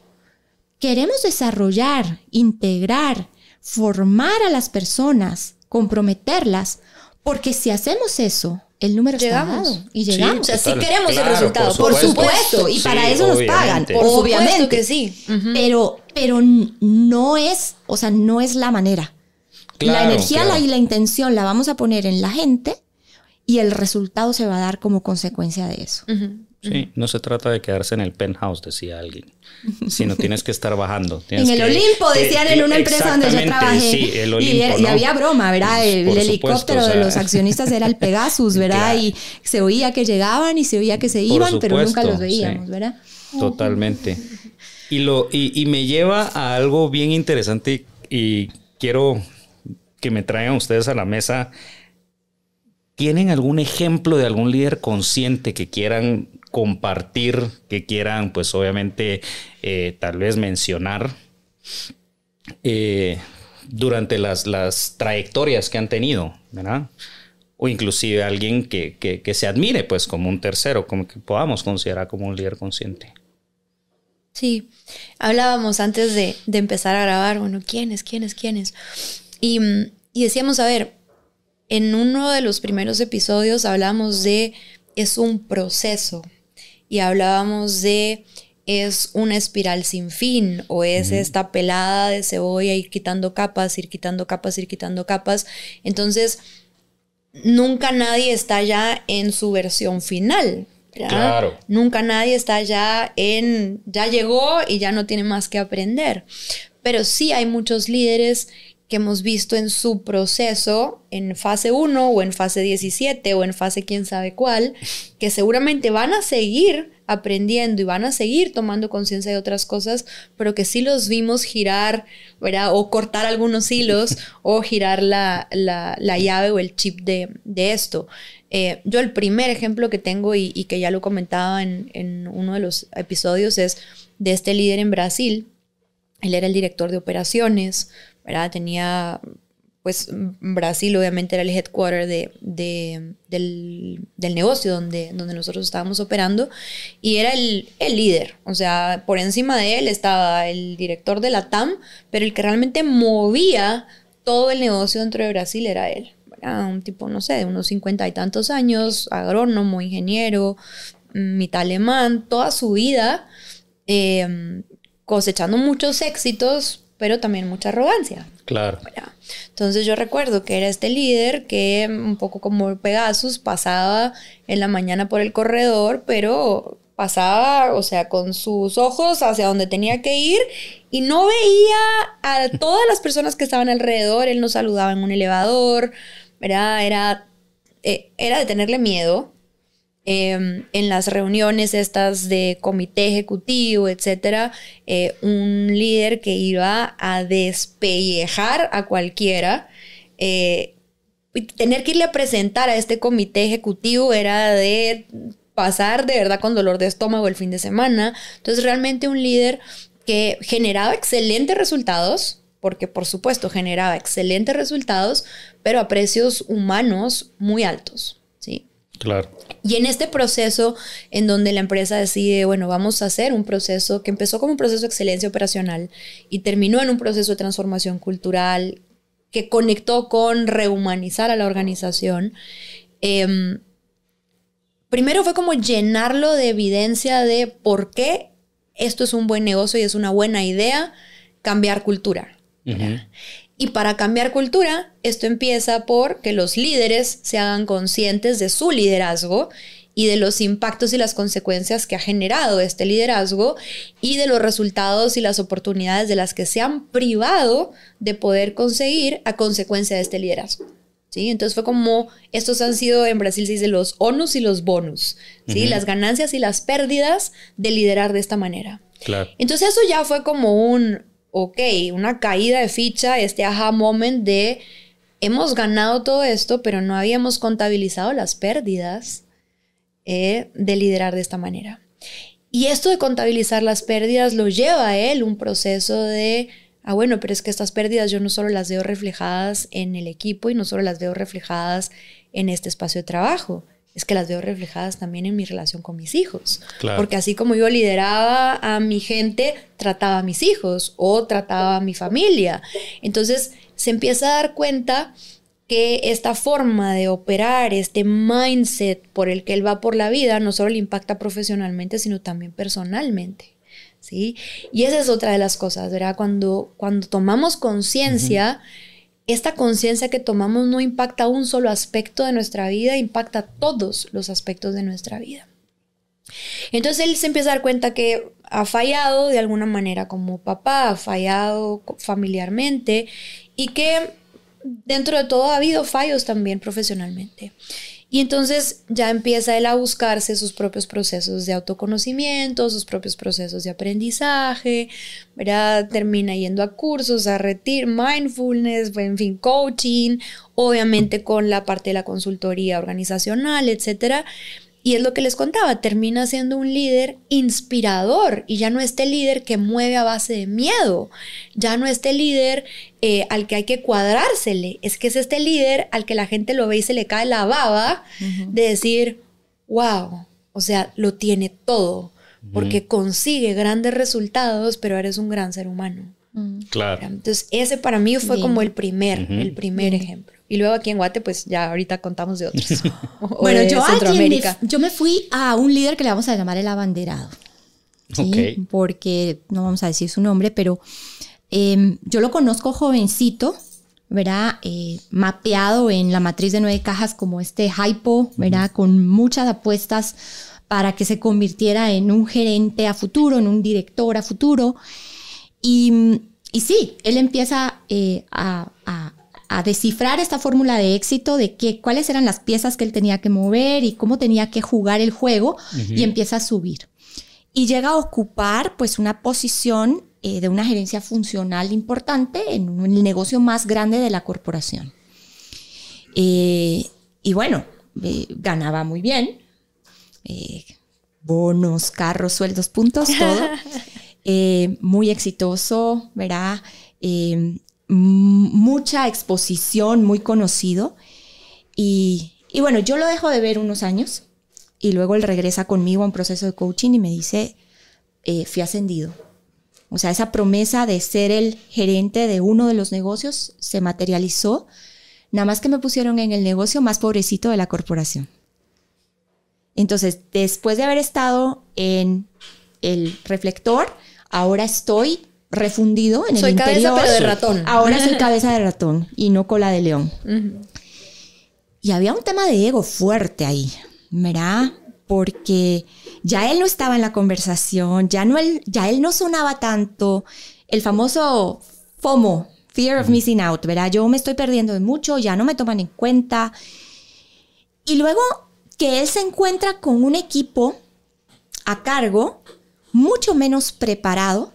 Queremos desarrollar, integrar, formar a las personas, comprometerlas porque si hacemos eso, el número llegamos. está dado y llegamos. o sea, sí queremos el resultado, por supuesto, y para eso nos pagan, por obviamente que sí. Pero pero no es, o sea, no es la manera. la energía y la intención la vamos a poner en la gente y el resultado se va a dar como consecuencia de eso. Sí, no se trata de quedarse en el penthouse, decía alguien, sino tienes que estar bajando. [laughs] en el Olimpo, decían en una empresa donde yo trabajé. Sí, el Olimpo, y, había broma, ¿verdad? El, helicóptero de los accionistas era el [laughs] Pegasus, ¿verdad? Y se oía que llegaban y se oía que se iban, pero nunca los veíamos, ¿verdad? Totalmente. [laughs] Y, lo, y, me lleva a algo bien interesante y quiero que me traigan ustedes a la mesa. ¿Tienen algún ejemplo de algún líder consciente que quieran compartir, que quieran, pues obviamente, eh, tal vez mencionar eh, durante las, las trayectorias que han tenido, ¿verdad? o inclusive alguien que, se admire, pues como un tercero, como que podamos considerar como un líder consciente. Sí, hablábamos antes de, empezar a grabar, bueno, ¿quiénes, quiénes, quiénes? Y, y decíamos, a ver, en uno de los primeros episodios hablamos de es un proceso y hablábamos de es una espiral sin fin o es esta pelada de cebolla ir quitando capas, ir quitando capas, ir quitando capas. Entonces, nunca nadie está ya en su versión final. Claro. Nunca nadie está ya en, ya llegó y ya no tiene más que aprender. Pero sí hay muchos líderes que hemos visto en su proceso, en fase 1 o en fase 17 o en fase quién sabe cuál, que seguramente van a seguir aprendiendo y van a seguir tomando conciencia de otras cosas, pero que sí los vimos girar, ¿verdad? O cortar algunos hilos [laughs] o girar la, llave o el chip de, esto. Eh, yo el primer ejemplo que tengo y, que ya lo comentaba en, en uno de los episodios es de este líder en Brasil. Él era el director de operaciones, ¿verdad? Tenía pues Brasil obviamente era el headquarter de, del, negocio donde, donde nosotros estábamos operando y era el, líder, o sea, por encima de él estaba el director de la TAM, pero el que realmente movía todo el negocio dentro de Brasil era él. Era un tipo, no sé, de unos cincuenta y tantos años, agrónomo, ingeniero, mitad alemán, toda su vida eh, cosechando muchos éxitos, pero también mucha arrogancia. Claro. Entonces yo recuerdo que era este líder que un poco como Pegasus pasaba en la mañana por el corredor, pero pasaba, o sea, con sus ojos hacia donde tenía que ir y no veía a [laughs] todas las personas que estaban alrededor, él no saludaba en un elevador, era, era, eh, era de tenerle miedo, Em, en las reuniones estas de comité ejecutivo, etcétera, eh, un líder que iba a despellejar a cualquiera. Eh, tener que irle a presentar a este comité ejecutivo era de pasar de verdad con dolor de estómago el fin de semana. Entonces, realmente un líder que generaba excelentes resultados, porque por supuesto generaba excelentes resultados, pero a precios humanos muy altos. Y en este proceso en donde la empresa decide, bueno, vamos a hacer un proceso que empezó como un proceso de excelencia operacional y terminó en un proceso de transformación cultural que conectó con rehumanizar a la organización, em, primero fue como llenarlo de evidencia de por qué esto es un buen negocio y es una buena idea cambiar cultura. Y para cambiar cultura, esto empieza por que los líderes se hagan conscientes de su liderazgo y de los impactos y las consecuencias que ha generado este liderazgo y de los resultados y las oportunidades de las que se han privado de poder conseguir a consecuencia de este liderazgo. ¿Sí? Entonces fue como, estos han sido, en Brasil se dice los onus y los bonus, ¿sí? Las ganancias y las pérdidas de liderar de esta manera. Claro. Entonces eso ya fue como un, ok, una caída de ficha, este aha moment de hemos ganado todo esto, pero no habíamos contabilizado las pérdidas eh, de liderar de esta manera. Y esto de contabilizar las pérdidas lo lleva a él un proceso de, ah, bueno, pero es que estas pérdidas yo no solo las veo reflejadas en el equipo y no solo las veo reflejadas en este espacio de trabajo, es que las veo reflejadas también en mi relación con mis hijos. Porque así como yo lideraba a mi gente, trataba a mis hijos o trataba a mi familia. Entonces se empieza a dar cuenta que esta forma de operar, este mindset por el que él va por la vida, no solo le impacta profesionalmente, sino también personalmente. ¿sí? Y esa es otra de las cosas, ¿verdad? Cuando, cuando tomamos conciencia, esta conciencia que tomamos no impacta un solo aspecto de nuestra vida, impacta todos los aspectos de nuestra vida. Entonces él se empieza a dar cuenta que ha fallado de alguna manera como papá, ha fallado familiarmente y que dentro de todo ha habido fallos también profesionalmente. Y entonces ya empieza él a buscarse sus propios procesos de autoconocimiento, sus propios procesos de aprendizaje, ¿verdad? Termina yendo a cursos, a retir, mindfulness, en fin, coaching, obviamente con la parte de la consultoría organizacional, etcétera. Y es lo que les contaba, termina siendo un líder inspirador y ya no este líder que mueve a base de miedo, ya no este líder eh, al que hay que cuadrársele, es que es este líder al que la gente lo ve y se le cae la baba de decir, wow, o sea, lo tiene todo, porque consigue grandes resultados, pero eres un gran ser humano. Claro. Entonces, ese para mí fue como el primer, el primer ejemplo. Y luego aquí en Guate, pues ya ahorita contamos de otros. [laughs] [laughs] bueno, yo, me, yo me fui a un líder que le vamos a llamar el abanderado. ¿sí? Porque no vamos a decir su nombre, pero em, yo lo conozco jovencito, ¿verdad? Eh, mapeado en la matriz de nueve cajas como este hypo, ¿verdad? Con muchas apuestas para que se convirtiera en un gerente a futuro, en un director a futuro. Y, y sí, él empieza eh, a, a, descifrar esta fórmula de éxito de qué, cuáles eran las piezas que él tenía que mover y cómo tenía que jugar el juego y empieza a subir. Y llega a ocupar pues una posición eh, de una gerencia funcional importante en el negocio más grande de la corporación. Eh, y bueno, ganaba muy bien. bonos, carros, sueldos, puntos, todo. [laughs] Eh, muy exitoso, ¿verdad? Eh, mucha exposición, muy conocido. Y, bueno, yo lo dejo de ver unos años y luego él regresa conmigo a un proceso de coaching y me dice, eh, fui ascendido. O sea, esa promesa de ser el gerente de uno de los negocios se materializó, nada más que me pusieron en el negocio más pobrecito de la corporación. Entonces, después de haber estado en el reflector, Ahora estoy refundido en el interior. Soy cabeza de ratón. Ahora soy [laughs] cabeza de ratón y no cola de león. Y había un tema de ego fuerte ahí, ¿verdad? Porque ya él no estaba en la conversación, ya, no él, ya él no sonaba tanto. El famoso FOMO, Fear of Missing Out, ¿verdad? Yo me estoy perdiendo de mucho, ya no me toman en cuenta. Y luego que él se encuentra con un equipo a cargo mucho menos preparado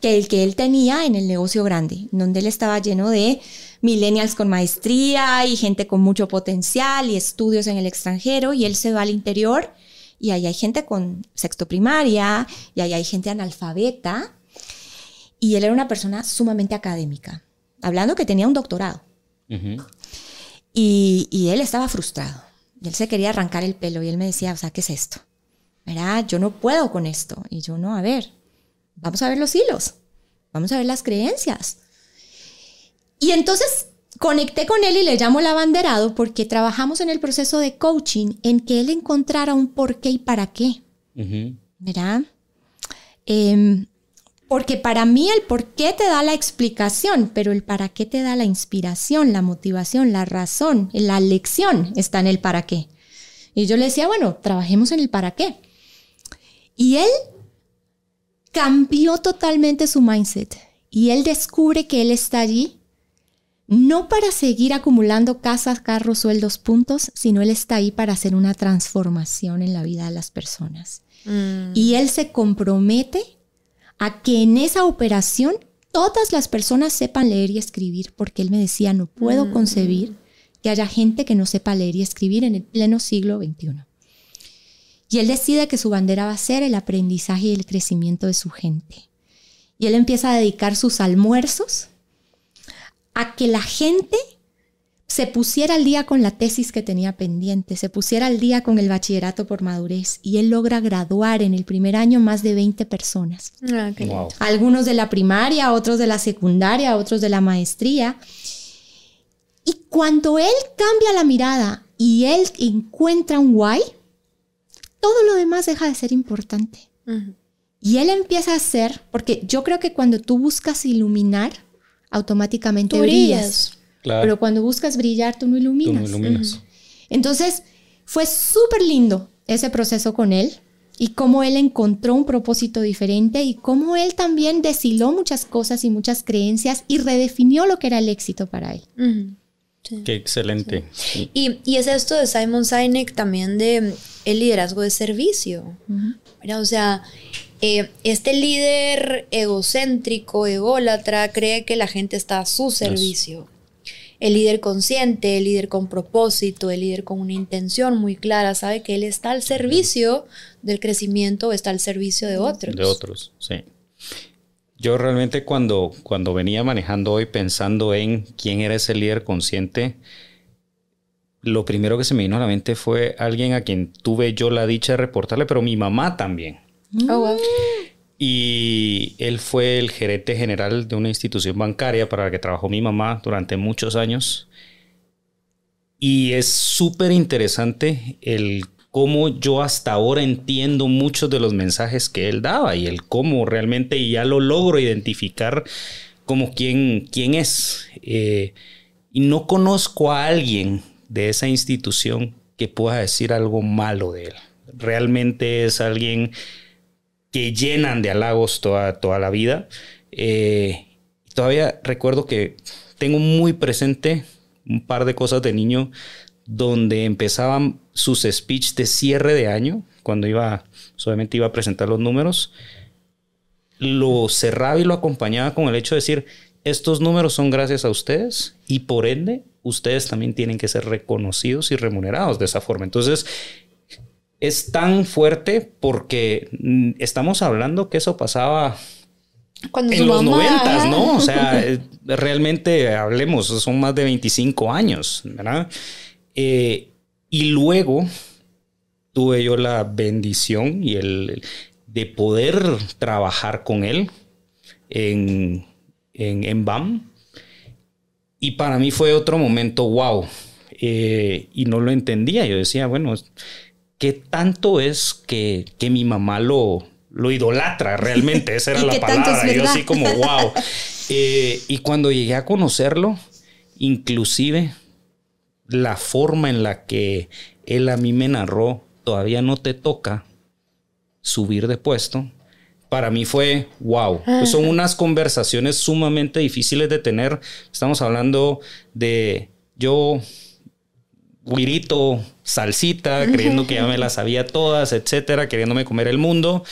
que el que él tenía en el negocio grande, donde él estaba lleno de millennials con maestría y gente con mucho potencial y estudios en el extranjero, y él se va al interior y ahí hay gente con sexto primaria y ahí hay gente analfabeta, y él era una persona sumamente académica, hablando que tenía un doctorado. y, y él estaba frustrado, y él se quería arrancar el pelo, y él me decía, o sea, ¿qué es esto? ¿Verdad? Yo no puedo con esto. Y yo no, a ver, vamos a ver los hilos, vamos a ver las creencias. Y entonces conecté con él y le llamo el abanderado porque trabajamos en el proceso de coaching en que él encontrara un por qué y para qué. ¿Verdad? Em, porque para mí el por qué te da la explicación, pero el para qué te da la inspiración, la motivación, la razón, la lección está en el para qué. Y yo le decía, bueno, trabajemos en el para qué. Y él cambió totalmente su mindset y él descubre que él está allí no para seguir acumulando casas, carros, sueldos, puntos, sino él está ahí para hacer una transformación en la vida de las personas. Mm. Y él se compromete a que en esa operación todas las personas sepan leer y escribir, porque él me decía, no puedo mm. concebir que haya gente que no sepa leer y escribir en el pleno siglo XXI. Y él decide que su bandera va a ser el aprendizaje y el crecimiento de su gente. Y él empieza a dedicar sus almuerzos a que la gente se pusiera al día con la tesis que tenía pendiente, se pusiera al día con el bachillerato por madurez y él logra graduar en el primer año más de 20 personas. Ah, Algunos de la primaria, otros de la secundaria, otros de la maestría. Y cuando él cambia la mirada y él encuentra un why, todo lo demás deja de ser importante. Y él empieza a hacer, porque yo creo que cuando tú buscas iluminar, automáticamente brillas. Pero cuando buscas brillar, tú no iluminas. Entonces, fue súper lindo ese proceso con él y cómo él encontró un propósito diferente y cómo él también deshiló muchas cosas y muchas creencias y redefinió lo que era el éxito para él. Qué excelente. Y, y, es esto de Simon Sinek también de el liderazgo de servicio. O sea, eh, este líder egocéntrico, ególatra, cree que la gente está a su servicio. El líder consciente, el líder con propósito, el líder con una intención muy clara, sabe que él está al servicio del crecimiento, está al servicio de otros. De otros, sí. Yo realmente cuando, cuando venía manejando hoy pensando en quién era ese líder consciente, lo primero que se me vino a la mente fue alguien a quien tuve yo la dicha de reportarle, pero mi mamá también. Oh, y él fue el gerente general de una institución bancaria para la que trabajó mi mamá durante muchos años. Y es súper interesante el cómo yo hasta ahora entiendo muchos de los mensajes que él daba y el cómo realmente ya lo logro identificar como quién, quién es. Eh, y no conozco a alguien de esa institución que pueda decir algo malo de él. Realmente es alguien que llenan de halagos toda, toda la vida. Eh, todavía recuerdo que tengo muy presente un par de cosas de niño donde empezaban sus speech de cierre de año, cuando iba, solamente iba a presentar los números, lo cerraba y lo acompañaba con el hecho de decir, estos números son gracias a ustedes y por ende ustedes también tienen que ser reconocidos y remunerados de esa forma. Entonces, es tan fuerte porque mm, estamos hablando que eso pasaba en los noventas, ¿no? O sea, eh, realmente hablemos, son más de 25 años, ¿verdad? Eh, y luego tuve yo la bendición y el de poder trabajar con él en, en, en BAM y para mí fue otro momento, wow. Eh, y no lo entendía. Yo decía, bueno, ¿qué tanto es que, que mi mamá lo, lo idolatra realmente? [laughs] Esa era la palabra. Yo así como, wow. [laughs] Eh, y cuando llegué a conocerlo, inclusive la forma en la que él a mí me narró, todavía no te toca subir de puesto para mí fue wow. Pues son unas conversaciones sumamente difíciles de tener. Estamos hablando de yo, guirito, salsita, [laughs] creyendo que ya me las sabía todas, etcétera, queriéndome comer el mundo.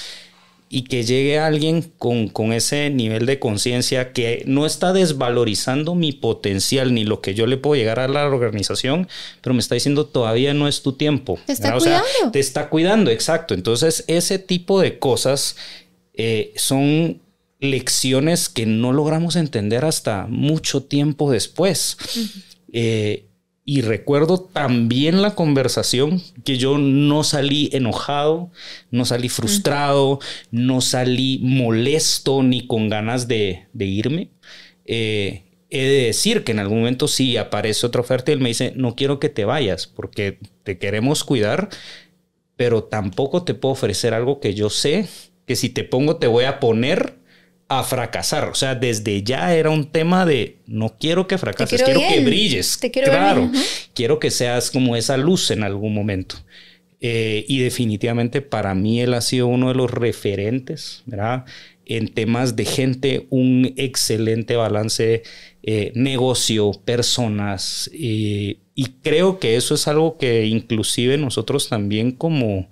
Y que llegue alguien con, con ese nivel de conciencia que no está desvalorizando mi potencial ni lo que yo le puedo llegar a la organización, pero me está diciendo todavía no es tu tiempo. Te está cuidando. te está cuidando, exacto. Entonces, ese tipo de cosas eh, son lecciones que no logramos entender hasta mucho tiempo después. Eh, y recuerdo también la conversación que yo no salí enojado, no salí frustrado, no salí molesto ni con ganas de, irme. Eh, he de decir que en algún momento sí aparece otra oferta y él me dice, no quiero que te vayas porque te queremos cuidar, pero tampoco te puedo ofrecer algo que yo sé que si te pongo te voy a poner a fracasar. O sea, desde ya era un tema de no quiero que fracases, quiero, que brilles. Te quiero claro, quiero que seas como esa luz en algún momento. Eh, y definitivamente para mí él ha sido uno de los referentes, ¿verdad? En temas de gente, un excelente balance, eh, negocio, personas. Eh, y creo que eso es algo que inclusive nosotros también como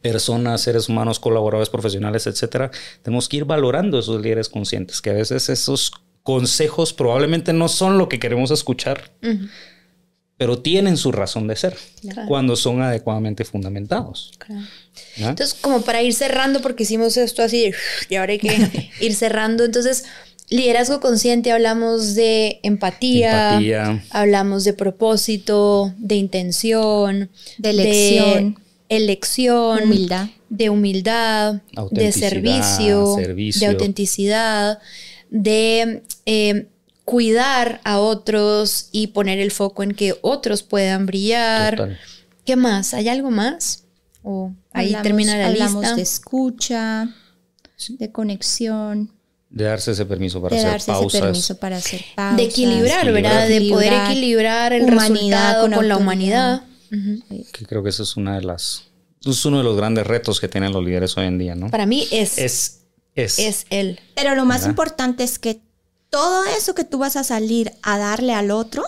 personas, seres humanos, colaboradores profesionales, etcétera, tenemos que ir valorando esos líderes conscientes, que a veces esos consejos probablemente no son lo que queremos escuchar, pero tienen su razón de ser cuando son adecuadamente fundamentados. Entonces, como para ir cerrando, porque hicimos esto así y ahora hay que [laughs] ir cerrando, entonces... Liderazgo consciente, hablamos de empatía, empatía, hablamos de propósito, de intención, de elección, elección, humildad. de humildad, de servicio, de autenticidad, de eh, cuidar a otros y poner el foco en que otros puedan brillar. ¿Qué más? ¿Hay algo más? ¿O ahí termina la hablamos de escucha, de conexión. De darse ese permiso para hacer pausas. para hacer De equilibrar, ¿verdad? De poder equilibrar el resultado con, con la humanidad. Que creo que eso es una de las es uno de los grandes retos que tienen los líderes hoy en día, ¿no? Para mí es es es, es él. Pero lo más importante es que todo eso que tú vas a salir a darle al otro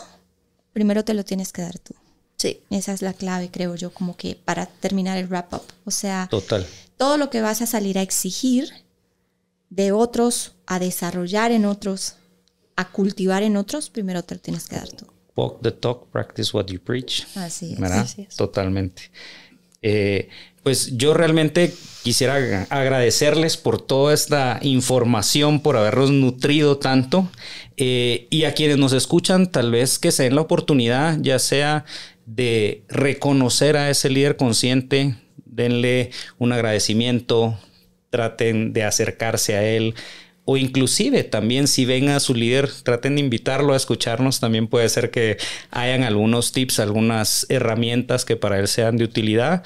primero te lo tienes que dar tú. Sí. Esa es la clave, creo yo, como que para terminar el wrap up. O sea, Total. todo lo que vas a salir a exigir de otros, a desarrollar en otros, a cultivar en otros, primero te lo tienes que dar tú. Walk the talk, practice what you preach. Así es. ¿verdad? Totalmente. Eh, pues yo realmente quisiera agradecerles por toda esta información, por habernos nutrido tanto. Eh, y a quienes nos escuchan, tal vez que se den la oportunidad, ya sea de reconocer a ese líder consciente, denle un agradecimiento, traten de acercarse a él. O inclusive también si ven a su líder, traten de invitarlo a escucharnos. También puede ser que hayan algunos tips, algunas herramientas que para él sean de utilidad.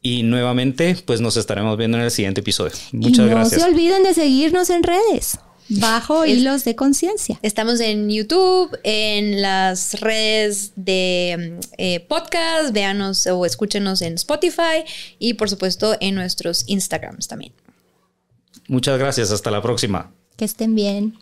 Y nuevamente, pues nos estaremos viendo en el siguiente episodio. Muchas gracias. No se olviden de seguirnos en redes. Bajo hilos de conciencia. Estamos en YouTube, en las redes de eh, podcast, véanos o escúchenos en Spotify y por supuesto en nuestros Instagrams también. Muchas gracias, hasta la próxima. Que estén bien.